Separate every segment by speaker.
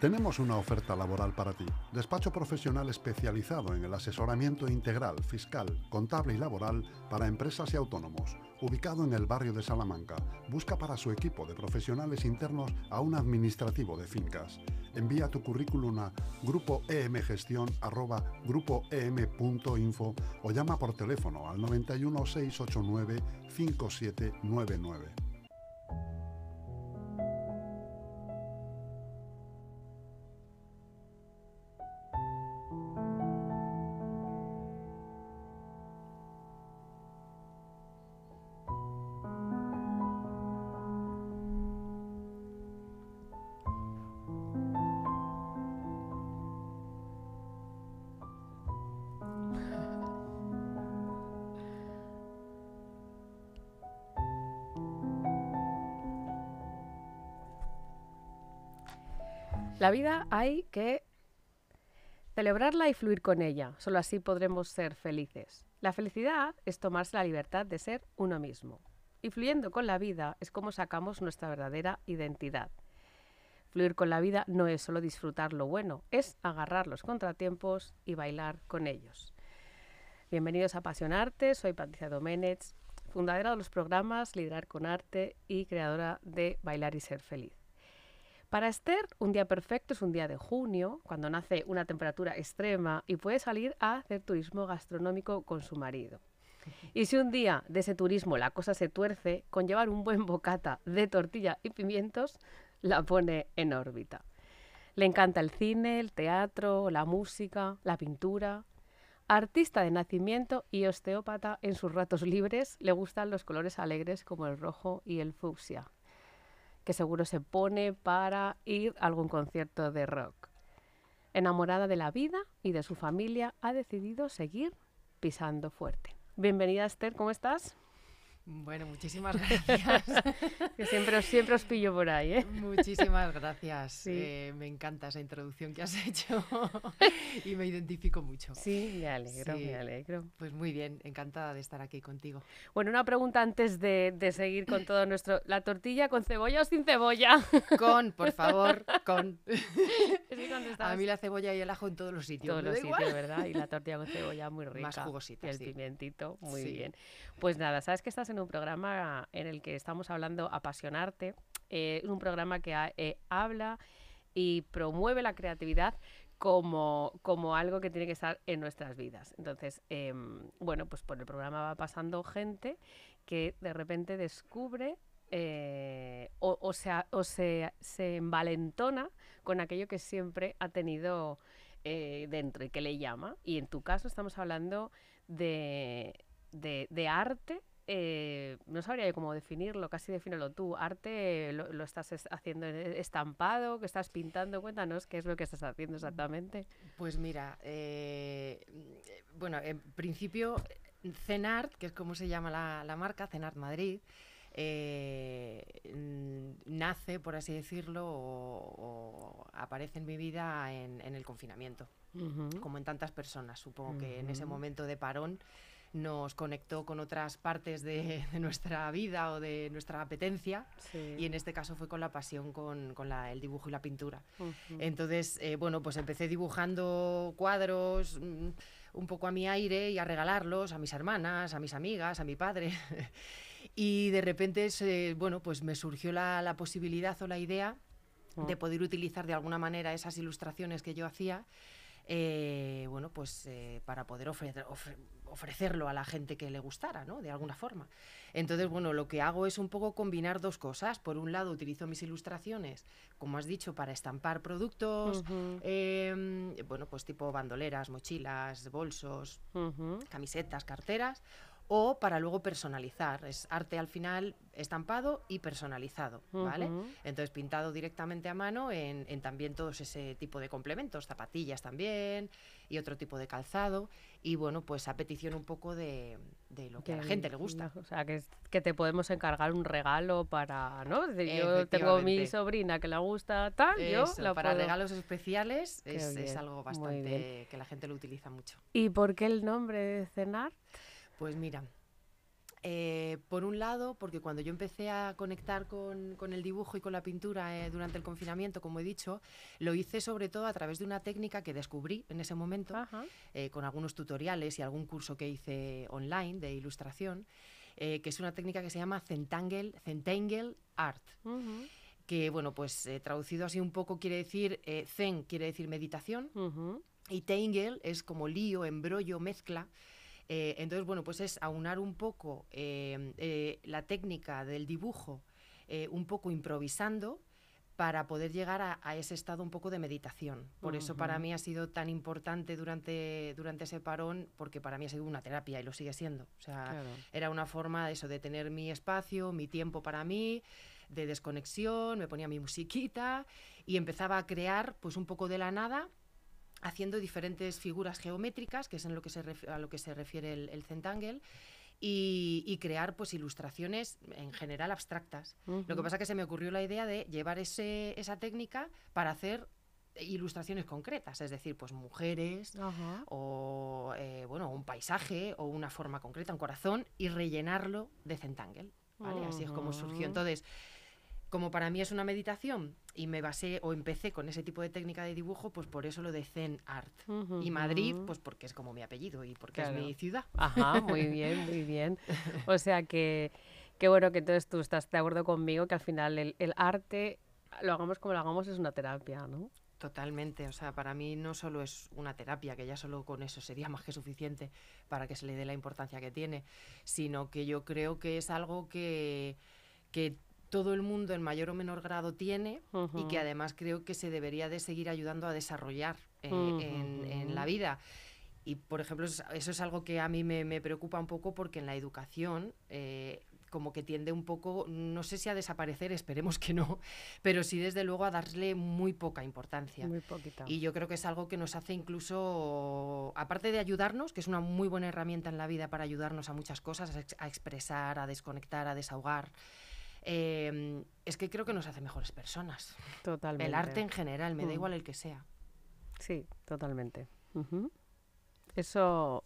Speaker 1: Tenemos una oferta laboral para ti. Despacho profesional especializado en el asesoramiento integral, fiscal, contable y laboral para empresas y autónomos. Ubicado en el barrio de Salamanca, busca para su equipo de profesionales internos a un administrativo de fincas. Envía tu currículum a grupoemgestión@grupoem.info o llama por teléfono al 91 689 5799.
Speaker 2: La vida hay que celebrarla y fluir con ella. Solo así podremos ser felices. La felicidad es tomarse la libertad de ser uno mismo. Y fluyendo con la vida es como sacamos nuestra verdadera identidad. Fluir con la vida no es solo disfrutar lo bueno, es agarrar los contratiempos y bailar con ellos. Bienvenidos a Apasionarte, soy Patricia Domenech, fundadora de los programas Liderar con Arte y creadora de Bailar y Ser Feliz. Para Esther, un día perfecto es un día de junio, cuando nace una temperatura extrema y puede salir a hacer turismo gastronómico con su marido. Y si un día de ese turismo la cosa se tuerce, con llevar un buen bocata de tortilla y pimientos, la pone en órbita. Le encanta el cine, el teatro, la música, la pintura. Artista de nacimiento y osteópata en sus ratos libres, le gustan los colores alegres como el rojo y el fucsia que seguro se pone para ir a algún concierto de rock. Enamorada de la vida y de su familia, ha decidido seguir pisando fuerte. Bienvenida Esther, ¿cómo estás?
Speaker 3: Bueno, muchísimas gracias.
Speaker 2: que siempre os, siempre os pillo por ahí, ¿eh?
Speaker 3: Muchísimas gracias. Eh, me encanta esa introducción que has hecho y me identifico mucho.
Speaker 2: Sí, me alegro, me alegro.
Speaker 3: Pues muy bien, encantada de estar aquí contigo.
Speaker 2: Bueno, una pregunta antes de, seguir con todo nuestro... ¿La tortilla con cebolla o sin cebolla?
Speaker 3: Con, por favor, con. A mí la cebolla y el ajo en todos los sitios.
Speaker 2: Todos los sitios, ¿verdad? Y la tortilla con cebolla muy rica.
Speaker 3: Más jugosita,
Speaker 2: Y el pimientito, muy bien. Pues nada, sabes que estás en un programa en el que estamos hablando Apasionarte, eh, un programa que eh, habla y promueve la creatividad como, como algo que tiene que estar en nuestras vidas. Entonces, em, bueno, pues por el programa va pasando gente que de repente descubre eh, o, sea, o se, se, envalentona con aquello que siempre ha tenido dentro y que le llama. Y en tu caso estamos hablando de, de arte eh, no sabría cómo definirlo, casi defínelo tú. Arte lo, estás haciendo estampado, que estás pintando, cuéntanos qué es lo que estás haciendo exactamente.
Speaker 3: Pues mira, eh, bueno, en principio Cenart, que es como se llama la, marca, Cenart Madrid, eh, nace, por así decirlo, o, aparece en mi vida en, el confinamiento, como en tantas personas. Supongo que en ese momento de parón nos conectó con otras partes de, nuestra vida o de nuestra apetencia y en este caso fue con la pasión con, el dibujo y la pintura. Entonces, eh, bueno, pues empecé dibujando cuadros mm, un poco a mi aire y a regalarlos a mis hermanas, a mis amigas, a mi padre. y de repente, bueno, pues me surgió la, posibilidad o la idea de poder utilizar de alguna manera esas ilustraciones que yo hacía eh, bueno, pues eh, para poder ofrecer, ofrecerlo a la gente que le gustara, ¿no? De alguna forma. Entonces, bueno, lo que hago es un poco combinar dos cosas. Por un lado, utilizo mis ilustraciones, como has dicho, para estampar productos, em, bueno, pues tipo bandoleras, mochilas, bolsos, camisetas, carteras o para luego personalizar. Es arte al final estampado y personalizado, ¿vale? Entonces pintado directamente a mano en, también todos ese tipo de complementos, zapatillas también y otro tipo de calzado. Y bueno, pues a petición un poco de, lo que a la gente le gusta.
Speaker 2: O sea, que, que te podemos encargar un regalo para, ¿no? yo tengo mi sobrina que le gusta tal, yo
Speaker 3: Para regalos especiales es, algo bastante que la gente lo utiliza mucho.
Speaker 2: ¿Y por qué el nombre de cenar?
Speaker 3: Pues mira, Eh, por un lado, porque cuando yo empecé a conectar con, con el dibujo y con la pintura eh, durante el confinamiento, como he dicho, lo hice sobre todo a través de una técnica que descubrí en ese momento, eh, con algunos tutoriales y algún curso que hice online de ilustración, que es una técnica que se llama Zentangle, Zentangle Art que bueno, pues traducido así un poco quiere decir, zen quiere decir meditación y tangle es como lío, embrollo, mezcla. Eh, entonces, bueno, pues es aunar un poco eh, eh, la técnica del dibujo, un poco improvisando para poder llegar a, a ese estado un poco de meditación. Por eso para mí ha sido tan importante durante, durante ese parón, porque para mí ha sido una terapia y lo sigue siendo. O sea,
Speaker 2: Claro.
Speaker 3: era una forma de eso, de tener mi espacio, mi tiempo para mí, de desconexión, me ponía mi musiquita y empezaba a crear pues un poco de la nada, haciendo diferentes figuras geométricas, que es en lo que se a lo que se refiere el, el Zentangle, y, y crear pues ilustraciones en general abstractas. Lo que pasa es que se me ocurrió la idea de llevar ese, esa técnica para hacer ilustraciones concretas, es decir, pues mujeres, o eh, bueno, un paisaje o una forma concreta, un corazón, y rellenarlo de Zentangle. ¿vale? Así es como surgió. Entonces, como para mí es una meditación y me basé o empecé con ese tipo de técnica de dibujo, pues por eso lo de Zen Art. Y Madrid, pues porque es como mi apellido y porque
Speaker 2: Claro.
Speaker 3: es mi ciudad.
Speaker 2: Ajá, muy bien, muy bien. O sea que, que bueno que entonces tú estás de acuerdo conmigo que al final el, el arte, lo hagamos como lo hagamos, es una terapia, ¿no?
Speaker 3: Totalmente, o sea, para mí no solo es una terapia, que ya solo con eso sería más que suficiente para que se le dé la importancia que tiene, sino que yo creo que es algo que, que todo el mundo en mayor o menor grado tiene y que además creo que se debería de seguir ayudando a desarrollar eh, en, en la vida. Y, por ejemplo, eso es- eso es algo que a mí me, me preocupa un poco porque en la educación eh, como que tiende un poco, no sé si a desaparecer, esperemos que no, pero sí desde luego a darle muy poca importancia.
Speaker 2: Muy poquita.
Speaker 3: Y yo creo que es algo que nos hace incluso, aparte de ayudarnos, que es una muy buena herramienta en la vida para ayudarnos a muchas cosas, a, ex- a expresar, a desconectar, a desahogar, eh, es que creo que nos hace mejores personas.
Speaker 2: Totalmente.
Speaker 3: El arte en general, me da
Speaker 2: Mm.
Speaker 3: igual el que sea.
Speaker 2: Sí, totalmente. Ujú. Eso.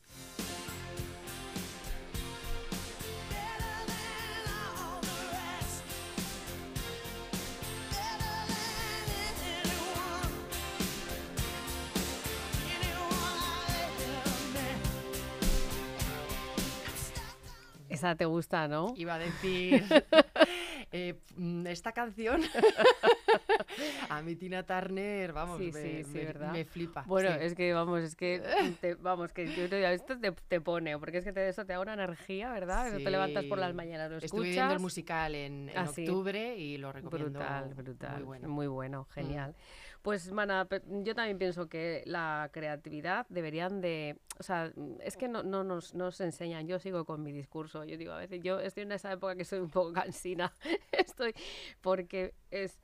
Speaker 2: Esa te gusta, ¿no?
Speaker 3: Iba a decir, eh, mm, esta canción, a mi Tina Turner, vamos,
Speaker 2: Sí,
Speaker 3: me,
Speaker 2: sí, sí,
Speaker 3: me-
Speaker 2: ¿verdad?
Speaker 3: me flipa.
Speaker 2: Bueno, es que vamos, es que te- vamos, que esto te, te pone, porque es que te, eso te da una energía, ¿verdad? Eso te levantas por las mañanas, lo
Speaker 3: Estuve viendo el
Speaker 2: escuchas.
Speaker 3: musical en, en
Speaker 2: Ah,
Speaker 3: octubre y lo recomiendo.
Speaker 2: Brutal, brutal.
Speaker 3: Muy bueno.
Speaker 2: Muy bueno, genial. Pues, Mana, yo también pienso que la creatividad deberían de... O sea, es que no, no nos, nos enseñan. Yo sigo con mi discurso. Yo digo, a veces, yo estoy en esa época que soy un poco cansina. estoy... Porque es...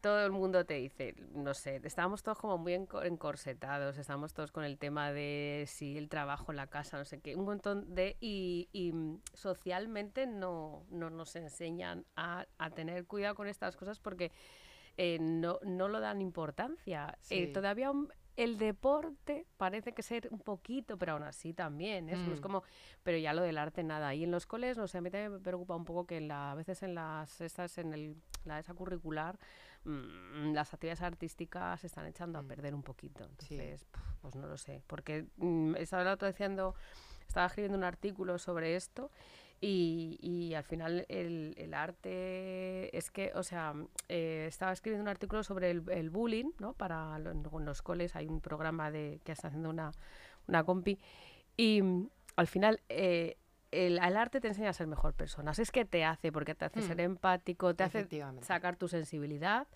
Speaker 2: Todo el mundo te dice, no sé, estábamos todos como muy enco- encorsetados, estamos todos con el tema de si el trabajo, la casa, no sé qué, un montón de... Y, y, socialmente no, no nos enseñan a, a tener cuidado con estas cosas porque eh, no, no lo dan importancia. Eh, todavía un- el deporte parece que ser un poquito, pero aún así también. ¿eh? Es
Speaker 3: Mm.
Speaker 2: como, pero ya lo del arte nada. Y en los coles, no sé, a mí también me preocupa un poco que en la, a veces en las estas, en el, la esa curricular, mm, las actividades artísticas se están echando a
Speaker 3: Mm.
Speaker 2: perder un poquito. Entonces, pues no lo sé. Porque mm, estaba diciendo, estaba escribiendo un artículo sobre esto y, y al final el, el arte es que, o sea, eh, estaba escribiendo un artículo sobre el, el bullying, ¿no? Para lo- en los coles hay un programa de que está haciendo una, una compi y mm, al final eh, el, el arte te enseña a ser mejor persona. Es que te hace, porque te hace
Speaker 3: Mm.
Speaker 2: ser empático, te hace sacar tu sensibilidad,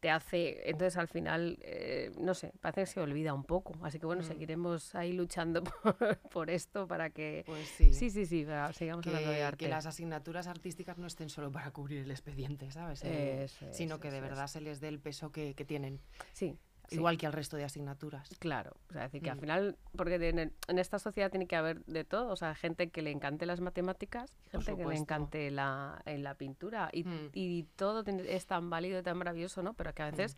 Speaker 2: te hace, entonces al final, eh, no sé, parece que se olvida un poco. Así que bueno,
Speaker 3: Mm.
Speaker 2: seguiremos ahí luchando por, por esto para que...
Speaker 3: Pues sí.
Speaker 2: Sí, sí, sí, para- sigamos hablando de
Speaker 3: que,
Speaker 2: arte.
Speaker 3: que las asignaturas artísticas no estén solo para cubrir el expediente, ¿sabes? Eh,
Speaker 2: Eso
Speaker 3: sino que de
Speaker 2: es.
Speaker 3: verdad se les dé el peso que, que tienen,
Speaker 2: Sí, sí.
Speaker 3: igual que al resto de asignaturas.
Speaker 2: Claro, o sea, decir que al
Speaker 3: Mm.
Speaker 2: final, porque en, el- en esta sociedad tiene que haber de todo, o sea, gente que le encante las matemáticas, gente que le encante la, en la pintura, y,
Speaker 3: Mm.
Speaker 2: y todo es tan válido y tan maravilloso, ¿no? Pero que a veces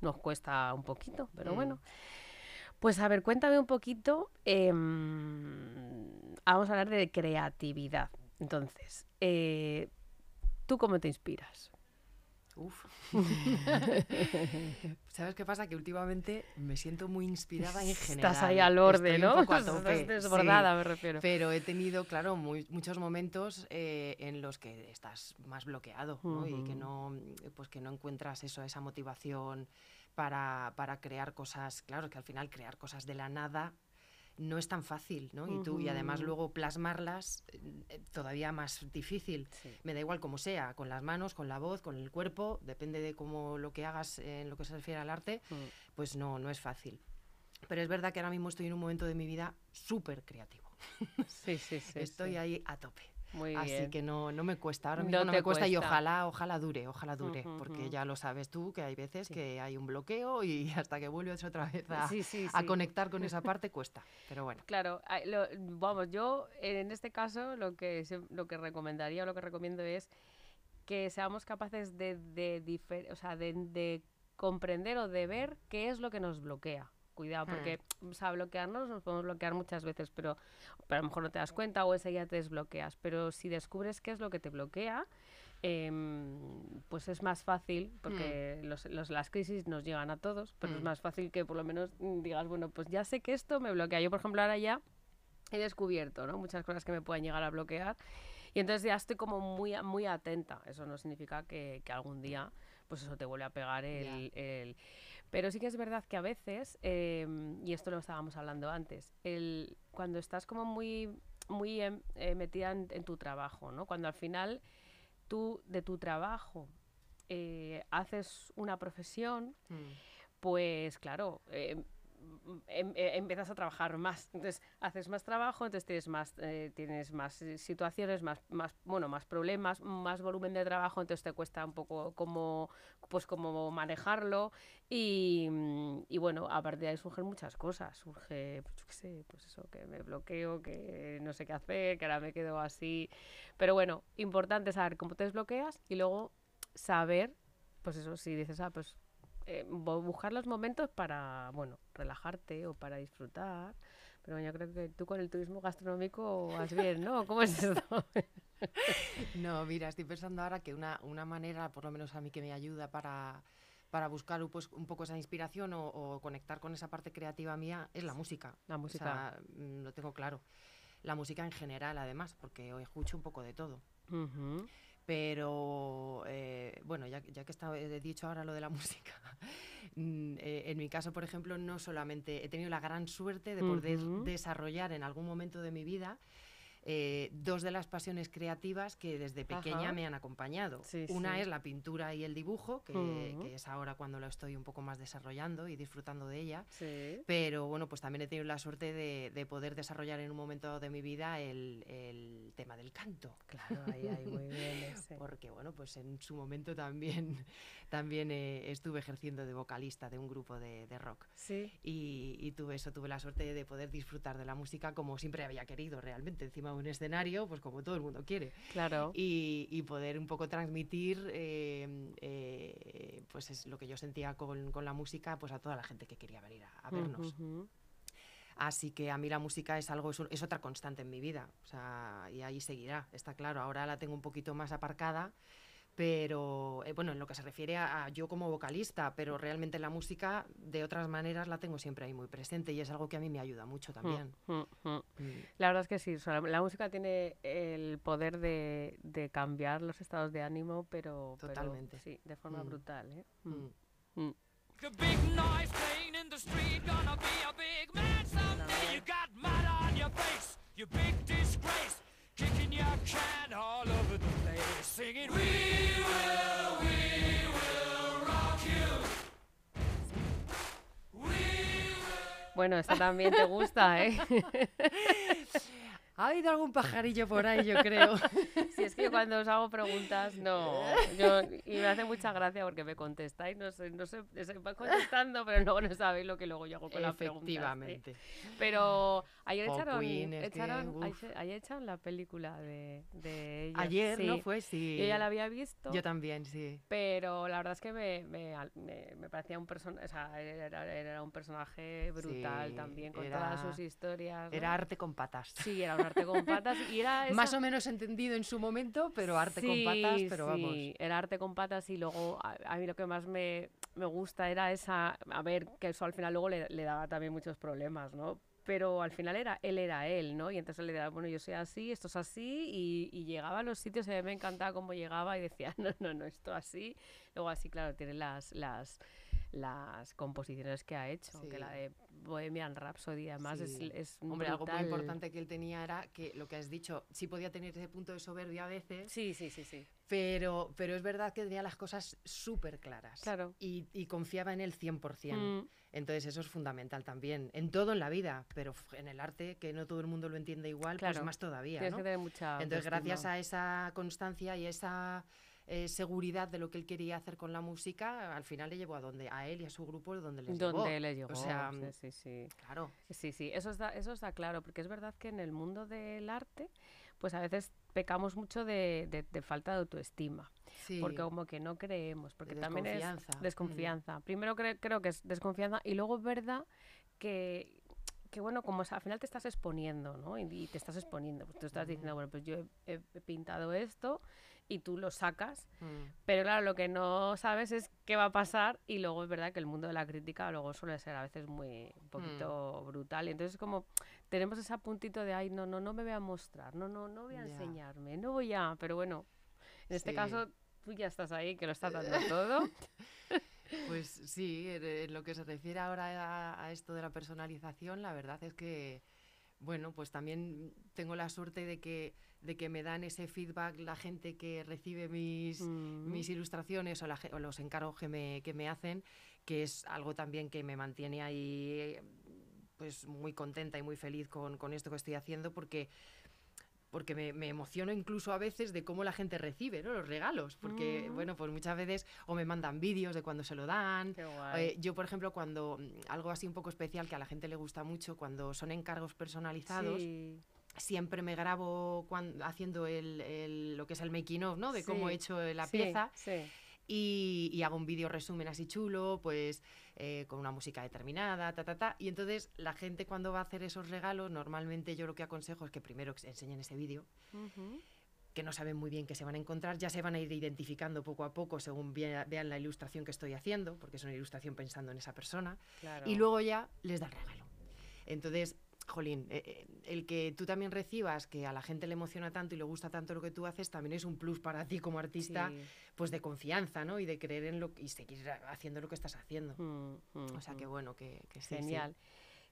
Speaker 2: nos cuesta un poquito, pero
Speaker 3: Mm.
Speaker 2: bueno. Pues a ver, cuéntame un poquito, em, vamos a hablar de creatividad. Entonces, eh, ¿tú cómo te inspiras?
Speaker 3: Uf. ¿Sabes qué pasa? Que últimamente me siento muy inspirada en general.
Speaker 2: Estás ahí al orde,
Speaker 3: Estoy un
Speaker 2: ¿no?
Speaker 3: poco a
Speaker 2: Estás desbordada,
Speaker 3: sí.
Speaker 2: me refiero.
Speaker 3: Pero he tenido, claro, muy- muchos momentos eh, en los que estás más bloqueado ¿no? y que no, pues que no encuentras eso, esa motivación para, para crear cosas. Claro, que al final crear cosas de la nada no es tan fácil, ¿no? Y tú, y además luego plasmarlas eh, todavía más difícil.
Speaker 2: Sí.
Speaker 3: Me da igual como sea, con las manos, con la voz, con el cuerpo, depende de cómo lo que hagas en lo que se refiere al arte,
Speaker 2: Mm.
Speaker 3: pues no, no es fácil. Pero es verdad que ahora mismo estoy en un momento de mi vida súper creativo.
Speaker 2: Sí, sí, sí.
Speaker 3: estoy
Speaker 2: sí.
Speaker 3: ahí a tope.
Speaker 2: Muy
Speaker 3: Así
Speaker 2: bien.
Speaker 3: que no, no me cuesta, ahora mismo no, me cuesta, y ojalá, ojalá dure, ojalá dure, porque ya lo sabes tú, que hay veces
Speaker 2: Sí.
Speaker 3: que hay un bloqueo y hasta que vuelves otra vez a,
Speaker 2: Sí, sí,
Speaker 3: a conectar con esa parte cuesta, pero bueno.
Speaker 2: Claro, lo- vamos, yo en este caso lo que, lo que recomendaría o lo que recomiendo es que seamos capaces de, de, difer- o sea, de, de comprender o de ver qué es lo que nos bloquea. Cuidado,
Speaker 3: Hmm.
Speaker 2: porque o sea, bloquearnos nos podemos bloquear muchas veces, pero, pero a lo mejor no te das cuenta o enseguida te desbloqueas. Pero si descubres qué es lo que te bloquea, em, pues es más fácil, porque los- los- las crisis nos llegan a todos, pero es
Speaker 3: Mm.
Speaker 2: más fácil que por lo menos mm, digas, bueno, pues ya sé que esto me bloquea. Yo, por ejemplo, ahora ya he descubierto ¿no? muchas cosas que me pueden llegar a bloquear y entonces ya estoy como muy, muy atenta. Eso no significa que, que algún día pues eso te vuelve a pegar el... el- Pero sí que es verdad que a veces, em, y esto lo estábamos hablando antes, el, cuando estás como muy, muy em, eh, metida en, en tu trabajo, ¿no? Cuando al final tú de tu trabajo eh, haces una profesión,
Speaker 3: Mm.
Speaker 2: pues claro, em- eh, empiezas a trabajar más. Entonces haces más trabajo, entonces tienes más, eh, tienes más eh, situaciones, más, más, bueno, más problemas, más volumen de trabajo, entonces te cuesta un poco como, pues como manejarlo. Y, y bueno, a partir de ahí surgen muchas cosas. Surge, pues yo qué sé, pues eso, que me bloqueo, que no sé qué hacer, que ahora me quedo así. Pero bueno, importante saber cómo te desbloqueas y luego saber, pues eso, si dices, ah, pues eh, bu- buscar los momentos para, bueno, relajarte o para disfrutar. Pero yo creo que tú con el turismo gastronómico vas bien, ¿no? ¿Cómo es esto?
Speaker 3: No, mira, estoy pensando ahora que una, una manera, por lo menos a mí, que me ayuda para, para buscar pues, un poco esa inspiración o, o conectar con esa parte creativa mía es la música.
Speaker 2: La
Speaker 3: O
Speaker 2: música.
Speaker 3: sea, mm, lo tengo claro. La música en general, además, porque hoy escucho un poco de todo.
Speaker 2: Ujú.
Speaker 3: Pero eh, bueno, ya, ya que está- he dicho ahora lo de la música, mm, eh, en mi caso, por ejemplo, no solamente he tenido la gran suerte de poder desarrollar en algún momento de mi vida eh, dos de las pasiones creativas que desde pequeña
Speaker 2: Ajá.
Speaker 3: me han acompañado.
Speaker 2: Sí,
Speaker 3: Una
Speaker 2: sí.
Speaker 3: es la pintura y el dibujo, que,
Speaker 2: Ujú.
Speaker 3: que es ahora cuando lo estoy un poco más desarrollando y disfrutando de ella.
Speaker 2: Sí.
Speaker 3: Pero bueno, pues también he tenido la suerte de, de poder desarrollar en un momento de mi vida el, el tema del canto.
Speaker 2: Claro, ahí, ahí, muy bien ese.
Speaker 3: Porque bueno, pues en su momento también, también eh, estuve ejerciendo de vocalista de un grupo de, de rock.
Speaker 2: Sí.
Speaker 3: Y, y tuve eso, tuve la suerte de poder disfrutar de la música como siempre había querido realmente, encima un escenario, pues como todo el mundo quiere.
Speaker 2: Claro.
Speaker 3: Y, y poder un poco transmitir eh, eh, pues es lo que yo sentía con, con la música pues a toda la gente que quería venir a, a vernos. Así que a mí la música es algo, es, un- es otra constante en mi vida. O sea, y ahí seguirá, está claro. Ahora la tengo un poquito más aparcada, pero eh, bueno, en lo que se refiere a, a yo como vocalista, pero realmente la música de otras maneras la tengo siempre ahí muy presente y es algo que a mí me ayuda mucho también.
Speaker 2: Mm, mm, mm.
Speaker 3: Mm.
Speaker 2: La verdad es que sí, o sea, la música tiene el poder de, de cambiar los estados de ánimo, pero, pero
Speaker 3: Totalmente.
Speaker 2: sí, de forma
Speaker 3: Mm.
Speaker 2: brutal. ¿eh? Mm. Bueno, esta también te gusta, ¿eh?
Speaker 3: Ha habido algún pajarillo por ahí, yo creo.
Speaker 2: Si es que cuando os hago preguntas, no. Yo, y me hace mucha gracia porque me contestáis, no sé, no sé, se va contestando, pero luego no sabéis lo que luego yo hago con las preguntas. ¿eh?
Speaker 3: Efectivamente.
Speaker 2: Pero ayer
Speaker 3: Jo,
Speaker 2: echaron,
Speaker 3: Queen, que,
Speaker 2: echaron
Speaker 3: uf.
Speaker 2: ayer, ayer echaron la película de, de ellos.
Speaker 3: Ayer, ¿no
Speaker 2: Sí.
Speaker 3: fue? Sí.
Speaker 2: Yo ya la había visto.
Speaker 3: Yo también, sí.
Speaker 2: Pero la verdad es que me, me, me- me parecía un personaje, o sea, era, era un personaje brutal
Speaker 3: Sí,
Speaker 2: también, con
Speaker 3: era-
Speaker 2: todas sus historias. ¿no?
Speaker 3: Era arte con patas.
Speaker 2: Sí, era un Arte con patas. Y era esa-
Speaker 3: Más o menos entendido en su momento, pero arte con patas,
Speaker 2: Sí,
Speaker 3: pero vamos.
Speaker 2: sí, era arte con patas y luego a, a mí lo que más me, me gusta era esa, a ver, que eso al final luego le, le daba también muchos problemas, ¿no? Pero al final era él era él, ¿no? Y entonces él le daba, bueno, yo soy así, esto es así, y, y llegaba a los sitios y a mí me encantaba cómo llegaba y decía, no, no, no, esto así. Luego así, claro, tiene las, las, las composiciones que ha hecho, que
Speaker 3: Sí.
Speaker 2: la de Bohemian Rhapsody además es,
Speaker 3: Sí.
Speaker 2: es
Speaker 3: Hombre, algo muy
Speaker 2: brutal.
Speaker 3: importante que él tenía era que lo que has dicho, sí podía tener ese punto de soberbia a veces,
Speaker 2: Sí, sí, sí, sí.
Speaker 3: pero, pero es verdad que tenía las cosas súper claras.
Speaker 2: Claro.
Speaker 3: Y, y confiaba en él 100%.
Speaker 2: Mm.
Speaker 3: Entonces eso es fundamental también, en todo en la vida, pero en el arte, que no todo el mundo lo entiende igual,
Speaker 2: Claro.
Speaker 3: pues más todavía.
Speaker 2: Tienes
Speaker 3: ¿no?
Speaker 2: que tener mucha
Speaker 3: Entonces,
Speaker 2: autoestima.
Speaker 3: gracias a esa constancia y esa eh, seguridad de lo que él quería hacer con la música, al final le llevó a donde a él y a su grupo donde les llevó.
Speaker 2: donde le llegó.
Speaker 3: O sea,
Speaker 2: sí, sí,
Speaker 3: claro.
Speaker 2: Sí, sí, eso está, eso está claro, porque es verdad que en el mundo del arte, pues a veces pecamos mucho de, de- de falta de autoestima,
Speaker 3: Sí.
Speaker 2: porque como que no creemos, porque también es
Speaker 3: desconfianza, mm.
Speaker 2: desconfianza. Primero cre- creo que es desconfianza y luego es verdad que, que bueno, como al final te estás exponiendo, ¿no? Y, te estás exponiendo, pues tú estás diciendo, bueno, pues yo he- he pintado esto y tú lo sacas,
Speaker 3: Mm.
Speaker 2: pero claro, lo que no sabes es qué va a pasar y luego es verdad que el mundo de la crítica luego suele ser a veces muy un poquito brutal. Y entonces como tenemos ese puntito de ay no no no me voy a mostrar no no no voy a enseñarme no voy a pero bueno en este
Speaker 3: Sí.
Speaker 2: caso tú ya estás ahí que lo estás dando todo.
Speaker 3: Pues sí, en, en lo que se refiere ahora a, a esto de la personalización, la verdad es que, bueno, pues también tengo la suerte de que, de que me dan ese feedback la gente que recibe mis,
Speaker 2: Mm.
Speaker 3: mis ilustraciones o, la o los encargos que me, que me hacen, que es algo también que me mantiene ahí pues muy contenta y muy feliz con, con esto que estoy haciendo porque porque me, me emociono incluso a veces de cómo la gente recibe ¿no? los regalos, porque
Speaker 2: Mm.
Speaker 3: bueno, pues muchas veces o me mandan vídeos de cuando se lo dan,
Speaker 2: Qué guay.
Speaker 3: eh, yo, por ejemplo, cuando mm, algo así un poco especial que a la gente le gusta mucho, cuando son encargos personalizados,
Speaker 2: Sí.
Speaker 3: siempre me grabo cuan- haciendo el, el- lo que es el making of, ¿no? De cómo he hecho la
Speaker 2: Sí,
Speaker 3: pieza
Speaker 2: sí.
Speaker 3: Y, y hago un vídeo resumen así chulo, pues eh, con una música determinada, ta, ta, ta. Y entonces la gente cuando va a hacer esos regalos, normalmente yo lo que aconsejo es que primero enseñen ese vídeo, que no saben muy bien qué se van a encontrar, ya se van a ir identificando poco a poco según vea- vean la ilustración que estoy haciendo, porque es una ilustración pensando en esa persona
Speaker 2: Claro.
Speaker 3: y luego ya les da el regalo. Entonces, jolín, eh, eh, el que tú también recibas que a la gente le emociona tanto y le gusta tanto lo que tú haces, también es un plus para ti como artista,
Speaker 2: Sí.
Speaker 3: pues de confianza, ¿no? Y de creer en lo y seguir haciendo lo que estás haciendo.
Speaker 2: Mm, mm,
Speaker 3: O sea, que
Speaker 2: mm.
Speaker 3: bueno, que, que sí, sí.
Speaker 2: Genial.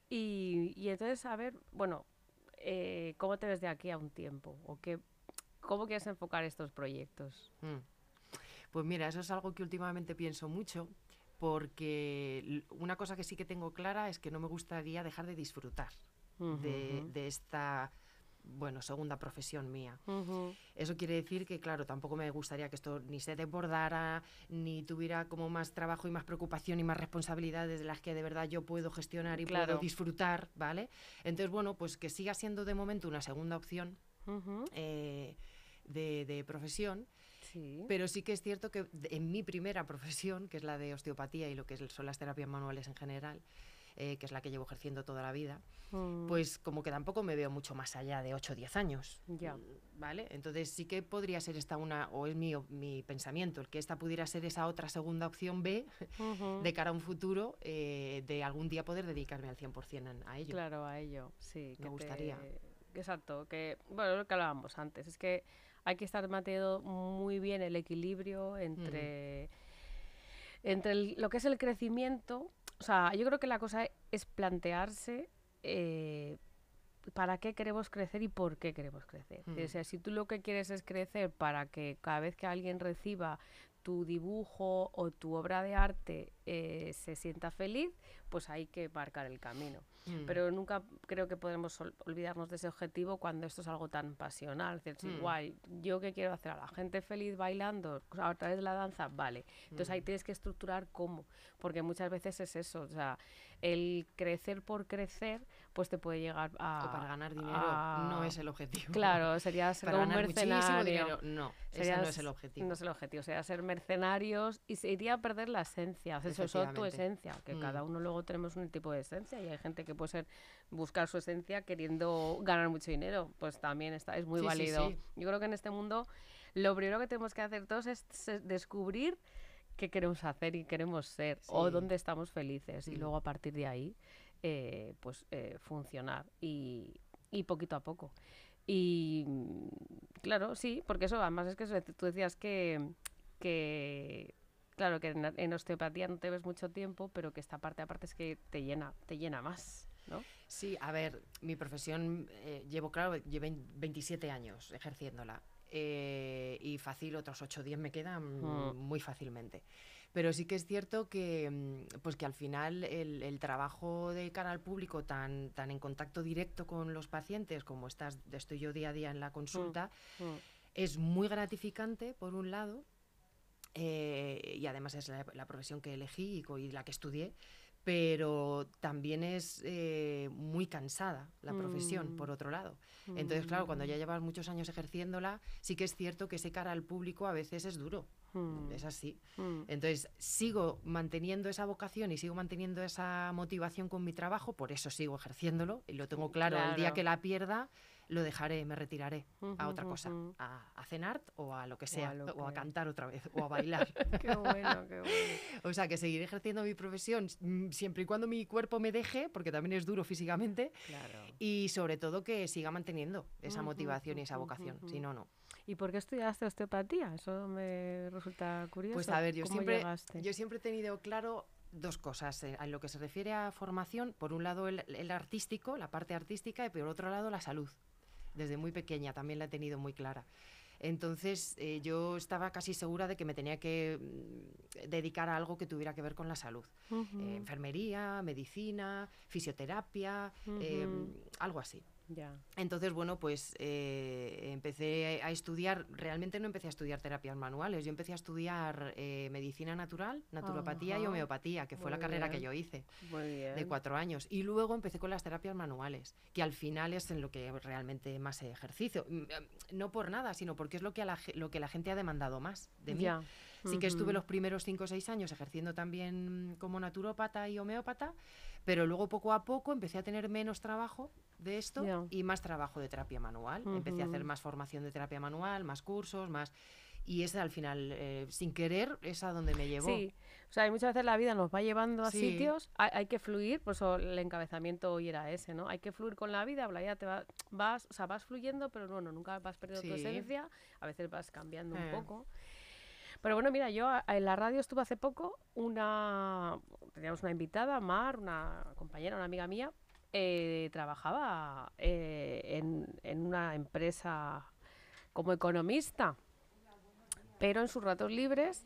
Speaker 2: Y, y entonces, a ver, bueno, eh, ¿cómo te ves de aquí a un tiempo? ¿O qué, cómo quieres enfocar estos proyectos?
Speaker 3: Mm. Pues mira, eso es algo que últimamente pienso mucho, porque una cosa que sí que tengo clara es que no me gustaría dejar de disfrutar de, esta, bueno, segunda profesión mía. Eso quiere decir que, claro, tampoco me gustaría que esto ni se desbordara, ni tuviera como más trabajo y más preocupación y más responsabilidades de las que de verdad yo puedo gestionar y
Speaker 2: Claro.
Speaker 3: puedo disfrutar, ¿vale? Entonces, bueno, pues que siga siendo de momento una segunda opción eh, de, de profesión,
Speaker 2: Sí.
Speaker 3: pero sí que es cierto que en mi primera profesión, que es la de osteopatía y lo que son las terapias manuales en general, eh, que es la que llevo ejerciendo toda la vida,
Speaker 2: Mm,
Speaker 3: pues como que tampoco me veo mucho más allá de 8 o 10 años.
Speaker 2: Ya.
Speaker 3: mm, ¿Vale? Entonces sí que podría ser esta una, o es mi, mi pensamiento, el que esta pudiera ser esa otra segunda opción B de cara a un futuro, eh, de algún día poder dedicarme al 100% en- a ello.
Speaker 2: Claro, a ello, sí.
Speaker 3: Me
Speaker 2: que
Speaker 3: gustaría.
Speaker 2: te- Exacto, que, bueno, lo que hablábamos antes, es que hay que estar manteniendo muy bien el equilibrio entre, entre el- lo que es el crecimiento. O sea, yo creo que la cosa es plantearse eh, para qué queremos crecer y por qué queremos crecer.
Speaker 3: Mm.
Speaker 2: O sea, si tú lo que quieres es crecer para que cada vez que alguien reciba tu dibujo o tu obra de arte eh, se sienta feliz, pues hay que marcar el camino.
Speaker 3: Mm.
Speaker 2: Pero nunca creo que podemos ol- olvidarnos de ese objetivo cuando esto es algo tan pasional. Es decir,
Speaker 3: Mm.
Speaker 2: guay, yo qué quiero hacer a la gente feliz bailando a través de la danza, vale. Entonces
Speaker 3: Mm.
Speaker 2: ahí tienes que estructurar cómo, porque muchas veces es eso, o sea, el crecer por crecer, pues te puede llegar a...
Speaker 3: o para ganar dinero
Speaker 2: a-
Speaker 3: es el objetivo.
Speaker 2: Claro, sería ser
Speaker 3: para
Speaker 2: un
Speaker 3: ganar muchísimo
Speaker 2: mercenario.
Speaker 3: dinero, no, ese
Speaker 2: Sería
Speaker 3: no es el objetivo.
Speaker 2: No es el objetivo, sería ser mercenarios y se iría a perder la esencia. O sea, eso es tu esencia, que
Speaker 3: Mm.
Speaker 2: cada uno luego tenemos un tipo de esencia y hay gente que puede ser buscar su esencia queriendo ganar mucho dinero, pues también está, es muy
Speaker 3: Sí,
Speaker 2: válido.
Speaker 3: sí.
Speaker 2: Yo creo que en este mundo lo primero que tenemos que hacer todos es descubrir qué queremos hacer y queremos ser o dónde estamos felices y
Speaker 3: Mm.
Speaker 2: luego a partir de ahí eh, pues eh, funcionar y, y poquito a poco. Y claro, sí, porque eso además es que eso, tú decías que, que claro, que en, en osteopatía no te ves mucho tiempo, pero que esta parte aparte es que te llena, te llena más, ¿no?
Speaker 3: Sí, a ver, mi profesión eh, llevo, claro, llevo 27 años ejerciéndola. eh, y fácil, otros 8 o 10 me quedan
Speaker 2: Mm.
Speaker 3: muy fácilmente. Pero sí que es cierto que, mm, pues que al final el, el trabajo de cara al público tan, tan en contacto directo con los pacientes como estás, estoy yo día a día en la consulta,
Speaker 2: Mm.
Speaker 3: es muy gratificante, por un lado, eh, y además es la, la profesión que elegí y, la que estudié, pero también es eh, muy cansada la profesión,
Speaker 2: Mm.
Speaker 3: por otro lado. Entonces, claro, cuando ya llevas muchos años ejerciéndola, sí que es cierto que ese cara al público a veces es duro,
Speaker 2: Mm.
Speaker 3: es así.
Speaker 2: Mm.
Speaker 3: Entonces, sigo manteniendo esa vocación y sigo manteniendo esa motivación con mi trabajo, por eso sigo ejerciéndolo y lo tengo claro. El día
Speaker 2: Claro.
Speaker 3: que la pierda, lo dejaré, me retiraré a otra cosa, a, a cenar o a lo que
Speaker 2: O a
Speaker 3: sea,
Speaker 2: lo
Speaker 3: o a
Speaker 2: que-
Speaker 3: cantar otra vez, o a bailar.
Speaker 2: Qué bueno, qué bueno.
Speaker 3: o sea, que seguiré ejerciendo mi profesión mm, siempre y cuando mi cuerpo me deje, porque también es duro físicamente,
Speaker 2: Claro.
Speaker 3: y sobre todo que siga manteniendo esa motivación y esa vocación. Si no, no.
Speaker 2: ¿Y por qué estudiaste osteopatía? Eso me resulta curioso.
Speaker 3: Pues a ver, yo
Speaker 2: ¿Cómo
Speaker 3: siempre,
Speaker 2: llegaste?
Speaker 3: yo siempre he tenido claro dos cosas. eh, En lo que se refiere a formación, por un lado el, el artístico, la parte artística, y por otro lado la salud. Desde muy pequeña también la he tenido muy clara. Entonces eh, yo estaba casi segura de que me tenía que mm, dedicar a algo que tuviera que ver con la salud.
Speaker 2: Ujú,
Speaker 3: Eh, enfermería, medicina, fisioterapia, eh,
Speaker 2: Ujú.
Speaker 3: algo así.
Speaker 2: Ya.
Speaker 3: Entonces, bueno, pues eh, empecé a estudiar, realmente no empecé a estudiar terapias manuales, yo empecé a estudiar eh, medicina natural, naturopatía y homeopatía, que fue
Speaker 2: Muy
Speaker 3: la carrera que yo hice de cuatro años. Y luego empecé con las terapias manuales, que al final es en lo que realmente más ejercicio. Mm, eh, No por nada, sino porque es lo que, a la, lo que la gente ha demandado más de mí.
Speaker 2: Ya.
Speaker 3: Sí que estuve los primeros cinco o seis años ejerciendo también como naturópata y homeópata, pero luego poco a poco empecé a tener menos trabajo de esto y más trabajo de terapia manual. Empecé a hacer más formación de terapia manual, más cursos, más... Y esa al final, eh, sin querer, es a donde me llevó.
Speaker 2: Sí, o sea, y muchas veces la vida nos va llevando a
Speaker 3: Sí.
Speaker 2: sitios, hay, hay que fluir, por eso el encabezamiento hoy era ese, ¿no? Hay que fluir con la vida, la vida te va, vas, o sea, vas fluyendo, pero bueno, nunca vas perdiendo tu
Speaker 3: Sí.
Speaker 2: esencia, a veces vas cambiando un
Speaker 3: Eh.
Speaker 2: poco. Pero bueno, mira, yo a- en la radio estuve hace poco, una teníamos una invitada, Mar, una compañera, una amiga mía, eh, trabajaba eh, en, en una empresa como economista, pero en sus ratos libres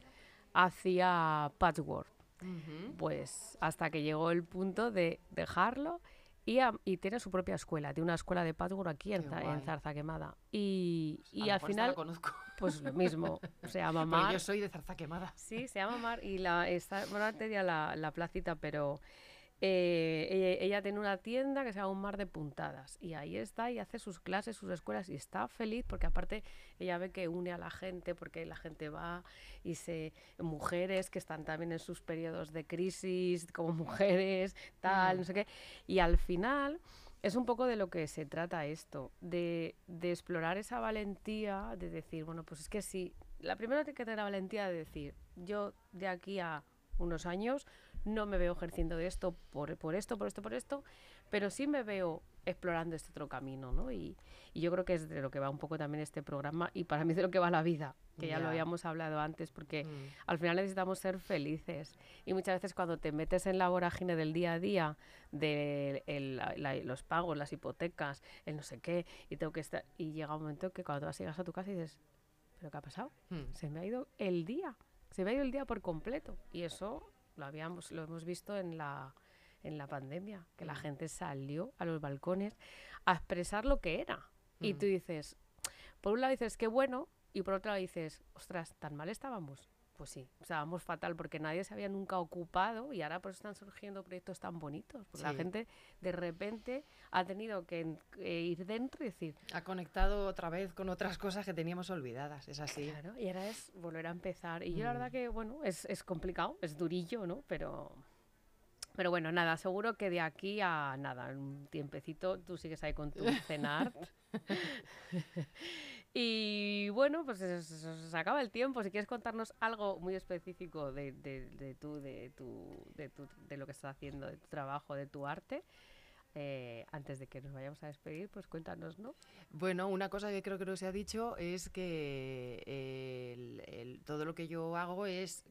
Speaker 2: hacía patchwork. Pues hasta que llegó el punto de dejarlo y, a- y tiene su propia escuela, tiene una escuela de patchwork aquí en, en. Zarza Quemada. Y, y al
Speaker 3: la
Speaker 2: final,
Speaker 3: conozco.
Speaker 2: pues lo mismo, se llama Mar.
Speaker 3: yo soy de zarza quemada.
Speaker 2: Sí, se llama Mar y la, está, bueno, la, la placita, pero eh, ella, ella tiene una tienda que se llama Un Mar de Puntadas y ahí está y hace sus clases, sus escuelas y está feliz porque aparte ella ve que une a la gente porque la gente va y se... Mujeres que están también en sus periodos de crisis como mujeres, tal,
Speaker 3: Mm.
Speaker 2: no sé qué. Y al final... Es un poco de lo que se trata esto, de, de explorar esa valentía, de decir, bueno, pues es que sí, la primera tiene que tener la valentía de decir, yo de aquí a unos años no me veo ejerciendo de esto por, por esto, por esto, por esto, pero sí me veo explorando este otro camino, ¿no? Y, y yo creo que es de lo que va un poco también este programa y para mí es de lo que va la vida, que ya, lo habíamos hablado antes, porque
Speaker 3: Mm.
Speaker 2: al final necesitamos ser felices. Y muchas veces cuando te metes en la vorágine del día a día, de el- la- la- los pagos, las hipotecas, el no sé qué, y tengo que estar. Y llega un momento que cuando vas llegas a tu casa y dices, ¿pero qué ha pasado?
Speaker 3: Mm.
Speaker 2: Se me ha ido el día. Se me ha ido el día por completo. Y eso lo habíamos, lo hemos visto en la en la pandemia, que la
Speaker 3: Mm.
Speaker 2: gente salió a los balcones a expresar lo que era. Y
Speaker 3: Mm.
Speaker 2: tú dices, por un lado dices, qué bueno, y por otro lado dices, ostras, tan mal estábamos. Pues sí, estábamos fatal porque nadie se había nunca ocupado y ahora pues están surgiendo proyectos tan bonitos. Porque la gente de repente ha tenido que eh, ir dentro y decir,
Speaker 3: Ha conectado otra vez con otras cosas que teníamos olvidadas, es así.
Speaker 2: claro, y ahora es volver a empezar. Y yo la verdad
Speaker 3: Mm.
Speaker 2: que, bueno, es, es complicado, es durillo, ¿no? Pero... Pero bueno, nada, seguro que de aquí a nada, un tiempecito, tú sigues ahí con tu cenar. y bueno, pues se, acaba el tiempo. Si quieres contarnos algo muy específico de, de, de, tu, de, tu, de, tu- de lo que estás haciendo, de tu trabajo, de tu arte, eh, antes de que nos vayamos a despedir, pues cuéntanos, ¿no?
Speaker 3: Bueno, una cosa que creo que no se ha dicho es que el- todo lo que yo hago es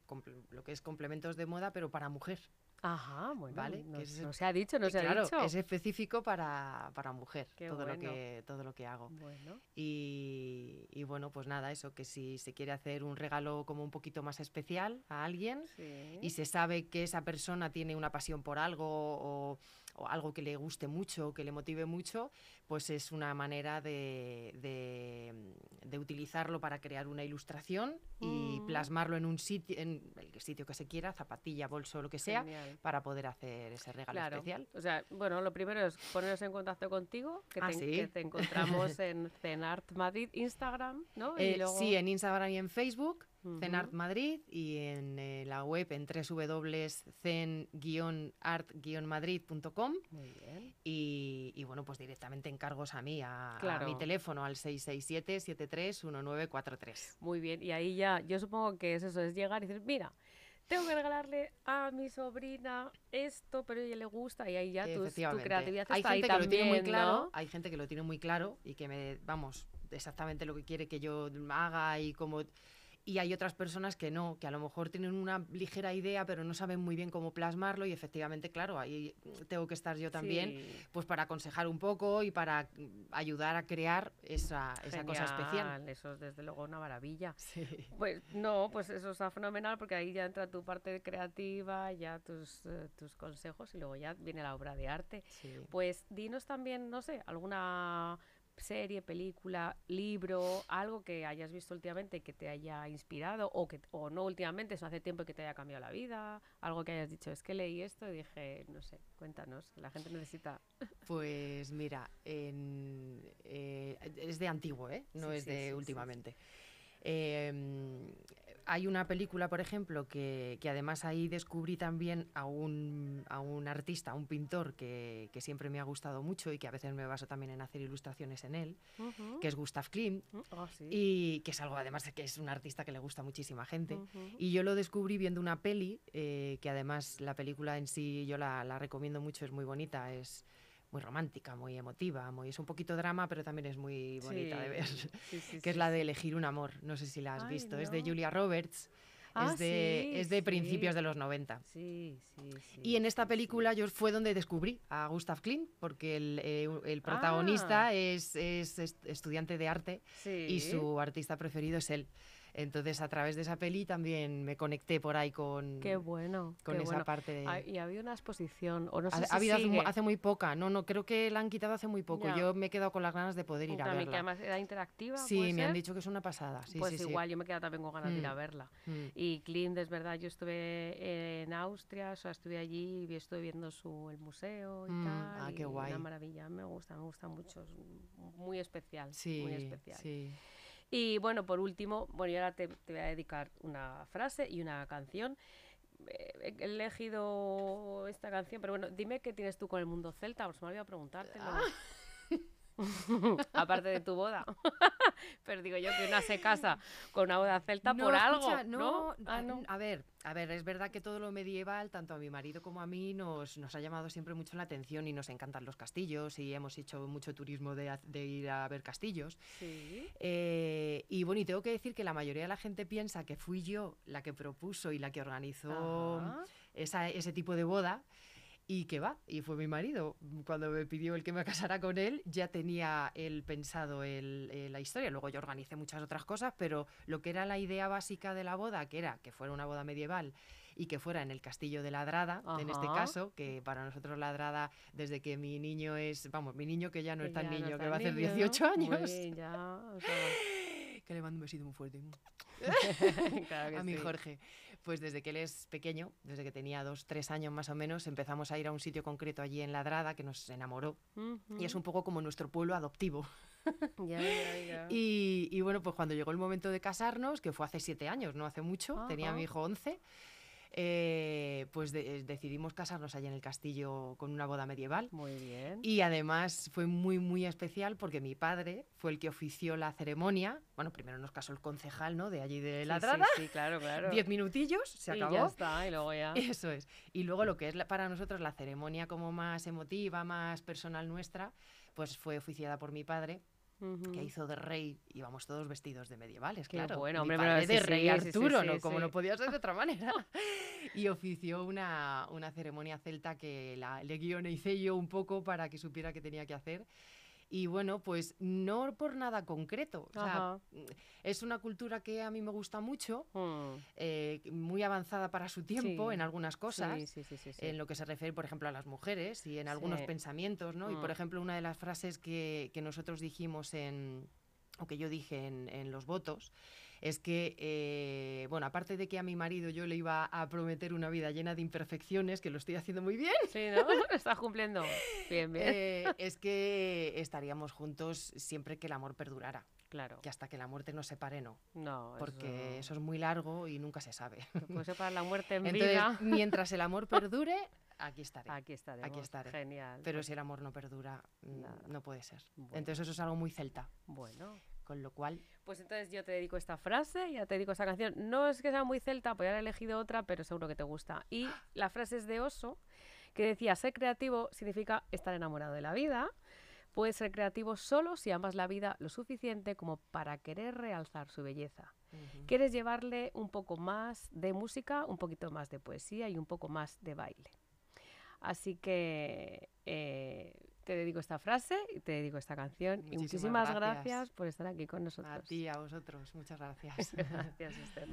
Speaker 3: lo que es complementos de moda, pero para mujer.
Speaker 2: Ajá, bueno,
Speaker 3: Vale,
Speaker 2: no,
Speaker 3: que es-
Speaker 2: no se ha dicho, no se
Speaker 3: claro,
Speaker 2: ha dicho.
Speaker 3: es específico para, para mujer,
Speaker 2: Qué
Speaker 3: todo, lo que, todo lo que hago.
Speaker 2: Bueno,
Speaker 3: Y, y bueno, pues nada, eso, que si se quiere hacer un regalo como un poquito más especial a alguien
Speaker 2: sí.
Speaker 3: y se sabe que esa persona tiene una pasión por algo o, o algo que le guste mucho, que le motive mucho, pues es una manera de, de, de utilizarlo para crear una ilustración y
Speaker 2: Mm.
Speaker 3: plasmarlo en un sitio, en el sitio que se quiera, zapatilla, bolso, lo que sea,
Speaker 2: Genial.
Speaker 3: para poder hacer ese regalo
Speaker 2: Claro.
Speaker 3: especial.
Speaker 2: O sea, bueno, lo primero es ponernos en contacto contigo, que,
Speaker 3: Ah,
Speaker 2: te,
Speaker 3: ¿sí?
Speaker 2: que te encontramos en Cenart Madrid, Instagram, ¿no?
Speaker 3: Eh,
Speaker 2: y luego...
Speaker 3: Sí, en Instagram y en Facebook. Cenart Madrid, y en eh, la web en www.cen-art-madrid.com. Y, y bueno, pues directamente encargos a mí, a, a
Speaker 2: Claro.
Speaker 3: mi teléfono, al 667-731943.
Speaker 2: Muy bien. Y ahí ya, yo supongo que es eso, es llegar y decir, mira, tengo que regalarle a mi sobrina esto, pero a ella le gusta, y ahí ya tu, tu creatividad
Speaker 3: hay
Speaker 2: está
Speaker 3: gente
Speaker 2: ahí
Speaker 3: que lo tiene muy claro,
Speaker 2: ¿no?
Speaker 3: hay gente que lo tiene muy claro y que me, vamos, exactamente lo que quiere que yo haga y como... Y hay otras personas que no, que a lo mejor tienen una ligera idea, pero no saben muy bien cómo plasmarlo y efectivamente, claro, ahí tengo que estar yo también,
Speaker 2: Sí.
Speaker 3: pues para aconsejar un poco y para ayudar a crear esa, esa cosa especial.
Speaker 2: Eso es desde luego una maravilla.
Speaker 3: Sí.
Speaker 2: Pues no, pues eso está fenomenal porque ahí ya entra tu parte creativa, ya tus, eh, tus consejos y luego ya viene la obra de arte.
Speaker 3: sí.
Speaker 2: Pues dinos también, no sé, alguna serie, película, libro, algo que hayas visto últimamente que te haya inspirado o que o no últimamente, eso hace tiempo que te haya cambiado la vida, algo que hayas dicho, es que leí esto y dije, no sé, cuéntanos, la gente necesita
Speaker 3: Pues mira, en- eh, es de antiguo, ¿eh? No
Speaker 2: Sí,
Speaker 3: es
Speaker 2: sí,
Speaker 3: de
Speaker 2: sí,
Speaker 3: últimamente. Eh, hay una película, por ejemplo, que, que además ahí descubrí también a un, a un artista, a un pintor que, que siempre me ha gustado mucho y que a veces me baso también en hacer ilustraciones en él, que es Gustav Klimt,
Speaker 2: Ah, sí.
Speaker 3: y que es algo además que es un artista que le gusta a muchísima gente.
Speaker 2: Ujú.
Speaker 3: Y yo lo descubrí viendo una peli, eh, que además la película en sí yo la, la recomiendo mucho, es muy bonita, es muy romántica, muy emotiva, muy, es un poquito drama, pero también es muy bonita de ver,
Speaker 2: Sí, sí, sí,
Speaker 3: que es la de Elegir un amor, no sé si la has
Speaker 2: Ay,
Speaker 3: visto, es de. Julia Roberts,
Speaker 2: Ah,
Speaker 3: es de,
Speaker 2: sí,
Speaker 3: es de principios
Speaker 2: sí.
Speaker 3: de los 90.
Speaker 2: Sí.
Speaker 3: Y en esta película yo fue donde descubrí a Gustav Klimt, porque el, eh, el protagonista
Speaker 2: Ah.
Speaker 3: es, es est- estudiante de arte y su artista preferido es él. Entonces a través de esa peli también me conecté por ahí con,
Speaker 2: Qué bueno.
Speaker 3: con
Speaker 2: qué
Speaker 3: esa
Speaker 2: bueno.
Speaker 3: parte de...
Speaker 2: Ah, y había una exposición, o no sé
Speaker 3: Ha,
Speaker 2: si
Speaker 3: ha habido hace, mu-
Speaker 2: sigue.
Speaker 3: hace muy poca, no, no, creo que la han quitado hace muy poco. Yo me he quedado con las ganas de poder ir a
Speaker 2: También, que
Speaker 3: verla.
Speaker 2: además era interactiva.
Speaker 3: Sí,
Speaker 2: ¿puede
Speaker 3: me han dicho que es una pasada. Sí,
Speaker 2: pues
Speaker 3: sí, sí.
Speaker 2: igual, yo me he quedado también con ganas de ir a
Speaker 3: Mm.
Speaker 2: verla.
Speaker 3: Mm.
Speaker 2: Y Klimt, es verdad, yo estuve en Austria, o sea, estuve allí y estuve viendo su, el museo y
Speaker 3: Mm,
Speaker 2: tal.
Speaker 3: ah, qué guay.
Speaker 2: Una maravilla, me gusta, me gusta mucho, es muy especial,
Speaker 3: Sí,
Speaker 2: muy especial.
Speaker 3: sí.
Speaker 2: Y bueno, por último, bueno, y ahora te, te voy a dedicar una frase y una canción. Eh, He elegido esta canción, pero bueno, dime qué tienes tú con el mundo celta, os me olvidado preguntártelo.
Speaker 3: Ah.
Speaker 2: Aparte de tu boda. pero digo yo que una se casa con una boda celta
Speaker 3: No,
Speaker 2: por algo,
Speaker 3: escucha,
Speaker 2: ¿no?
Speaker 3: no,
Speaker 2: Ah,
Speaker 3: a-
Speaker 2: no.
Speaker 3: A ver, a ver, es verdad que todo lo medieval, tanto a mi marido como a mí, nos, nos ha llamado siempre mucho la atención y nos encantan los castillos y hemos hecho mucho turismo de, ir a ver castillos.
Speaker 2: Sí.
Speaker 3: Eh, y bueno, y tengo que decir que la mayoría de la gente piensa que fui yo la que propuso y la que organizó esa- ese tipo de boda. Y que va, y fue mi marido. Cuando me pidió el que me casara con él, ya tenía él pensado el- eh, la historia. Luego yo organicé muchas otras cosas, pero lo que era la idea básica de la boda, que era que fuera una boda medieval y que fuera en el castillo de Ladrada, en este
Speaker 2: Ajá.
Speaker 3: caso, que para nosotros Ladrada, desde que mi niño es, vamos, mi niño que ya no
Speaker 2: Que
Speaker 3: es tan
Speaker 2: no
Speaker 3: niño,
Speaker 2: es
Speaker 3: que va a hacer
Speaker 2: niño, ¿no?
Speaker 3: 18
Speaker 2: Muy
Speaker 3: años,
Speaker 2: bien, ya, o sea,
Speaker 3: que le mando un besito muy fuerte.
Speaker 2: Claro que
Speaker 3: a mi
Speaker 2: sí.
Speaker 3: Jorge. Pues desde que él es pequeño, desde que tenía dos, tres años más o menos, empezamos a ir a un sitio concreto allí en Ladrada que nos enamoró. Y es un poco como nuestro pueblo adoptivo.
Speaker 2: Ya, ya, ya.
Speaker 3: Y, y bueno, pues cuando llegó el momento de casarnos, que fue hace siete años, no hace mucho, tenía
Speaker 2: Ajá.
Speaker 3: mi hijo 11, eh, pues de- eh, decidimos casarnos allí en el castillo con una boda medieval.
Speaker 2: Muy bien.
Speaker 3: Y además fue muy, muy especial porque mi padre fue el que ofició la ceremonia. Bueno, primero nos casó el concejal, ¿no? De allí de la
Speaker 2: sí,
Speaker 3: Ladrada.
Speaker 2: Sí, claro, claro.
Speaker 3: Diez minutillos, se
Speaker 2: Y
Speaker 3: acabó.
Speaker 2: ya está, y luego ya.
Speaker 3: Eso es. Y luego lo que es la- para nosotros la ceremonia como más emotiva, más personal nuestra, pues fue oficiada por mi padre, Que hizo de rey. Íbamos todos vestidos de medievales,
Speaker 2: Qué
Speaker 3: claro.
Speaker 2: bueno, hombre,
Speaker 3: padre de
Speaker 2: sí,
Speaker 3: rey
Speaker 2: sí,
Speaker 3: Arturo,
Speaker 2: sí,
Speaker 3: ¿no? Como no podía ser de otra manera. y ofició una, una ceremonia celta que la, le guionicé yo un poco para que supiera qué tenía que hacer. Y bueno, pues no por nada concreto. O sea,
Speaker 2: Ajá.
Speaker 3: es una cultura que a mí me gusta mucho,
Speaker 2: Mm.
Speaker 3: eh, muy avanzada para su tiempo
Speaker 2: Sí.
Speaker 3: en algunas cosas.
Speaker 2: Sí, sí, sí, sí, sí.
Speaker 3: En lo que se refiere, por ejemplo, a las mujeres y en algunos pensamientos, ¿no? Y, por
Speaker 2: Mm.
Speaker 3: ejemplo, una de las frases que, que nosotros dijimos en, o que yo dije en, en los votos, es que, eh, bueno, aparte de que a mi marido yo le iba a prometer una vida llena de imperfecciones, que lo estoy haciendo muy bien,
Speaker 2: Sí, ¿no? Estás cumpliendo. Bien, bien.
Speaker 3: eh, es que estaríamos juntos siempre que el amor perdurara,
Speaker 2: claro.
Speaker 3: que hasta que la muerte nos separe, no,
Speaker 2: No,
Speaker 3: porque
Speaker 2: eso...
Speaker 3: eso es muy largo y nunca se sabe.
Speaker 2: Te puede separar la muerte en
Speaker 3: Entonces,
Speaker 2: vida.
Speaker 3: mientras el amor perdure, aquí estaré.
Speaker 2: Aquí estaremos.
Speaker 3: Aquí estaré.
Speaker 2: Genial.
Speaker 3: Pero si el amor no perdura, mm,
Speaker 2: Nada.
Speaker 3: no puede ser.
Speaker 2: Bueno.
Speaker 3: Entonces eso es algo muy celta.
Speaker 2: Bueno.
Speaker 3: Con lo cual,
Speaker 2: Pues entonces yo te dedico esta frase, ya te dedico esta canción. No es que sea muy celta, podría haber elegido otra, pero seguro que te gusta. Y la frase es de Oso, que decía, ser creativo significa estar enamorado de la vida. Puedes ser creativo solo si amas la vida lo suficiente como para querer realzar su belleza. Quieres llevarle un poco más de música, un poquito más de poesía y un poco más de baile. Así que eh, te dedico esta frase y te dedico esta canción. y
Speaker 3: Muchísimas
Speaker 2: muchísimas
Speaker 3: gracias.
Speaker 2: gracias por estar aquí con nosotros.
Speaker 3: a ti, a vosotros, muchas gracias.
Speaker 2: Gracias, Esther.